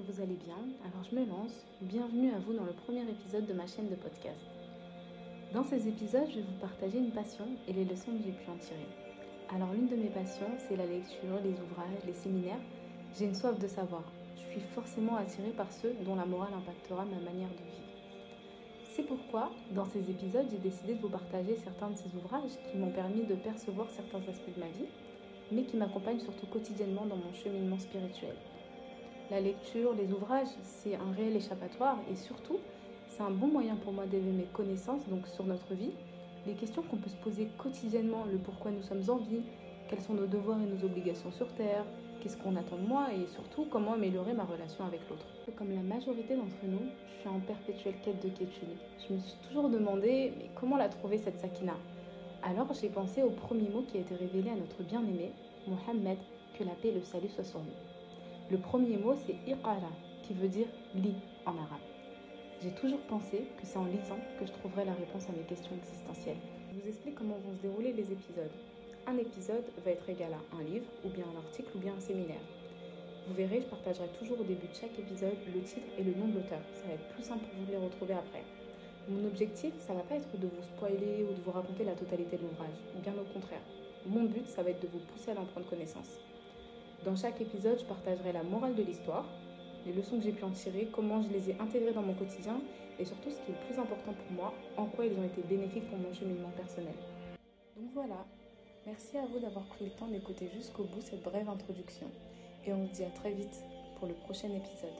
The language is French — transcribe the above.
vous allez bien. Alors je me lance. Bienvenue à vous dans le premier épisode de ma chaîne de podcast. Dans ces épisodes, je vais vous partager une passion et les leçons que j'ai pu en tirer. Alors l'une de mes passions, c'est la lecture, les ouvrages, les séminaires. J'ai une soif de savoir. Je suis forcément attirée par ceux dont la morale impactera ma manière de vivre. C'est pourquoi, dans ces épisodes, j'ai décidé de vous partager certains de ces ouvrages qui m'ont permis de percevoir certains aspects de ma vie, mais qui m'accompagnent surtout quotidiennement dans mon cheminement spirituel. La lecture, les ouvrages, c'est un réel échappatoire et surtout, c'est un bon moyen pour moi d'élever mes connaissances donc sur notre vie, les questions qu'on peut se poser quotidiennement, le pourquoi nous sommes en vie, quels sont nos devoirs et nos obligations sur Terre, qu'est-ce qu'on attend de moi et surtout comment améliorer ma relation avec l'autre. Comme la majorité d'entre nous, je suis en perpétuelle quête de quiétude. Je me suis toujours demandé mais comment la trouver cette Sakina? Alors j'ai pensé au premier mot qui a été révélé à notre bien-aimé, Mohammed, que la paix et le salut soient sur lui. Le premier mot c'est Iqara, qui veut dire lit en arabe. J'ai toujours pensé que c'est en lisant que je trouverais la réponse à mes questions existentielles. Je vous explique comment vont se dérouler les épisodes un épisode va être égal à un livre, ou bien un article, ou bien un séminaire. Vous verrez, je partagerai toujours au début de chaque épisode le titre et le nom de l'auteur. Ça va être plus simple pour vous de les retrouver après. Mon objectif, ça va pas être de vous spoiler ou de vous raconter la totalité de l'ouvrage. Bien au contraire. Mon but, ça va être de vous pousser à en prendre connaissance. Dans chaque épisode, je partagerai la morale de l'histoire, les leçons que j'ai pu en tirer, comment je les ai intégrées dans mon quotidien et surtout ce qui est le plus important pour moi, en quoi ils ont été bénéfiques pour mon cheminement personnel. Donc voilà, Merci à vous d'avoir pris le temps d'écouter jusqu'au bout cette brève introduction et on se dit à très vite pour le prochain épisode.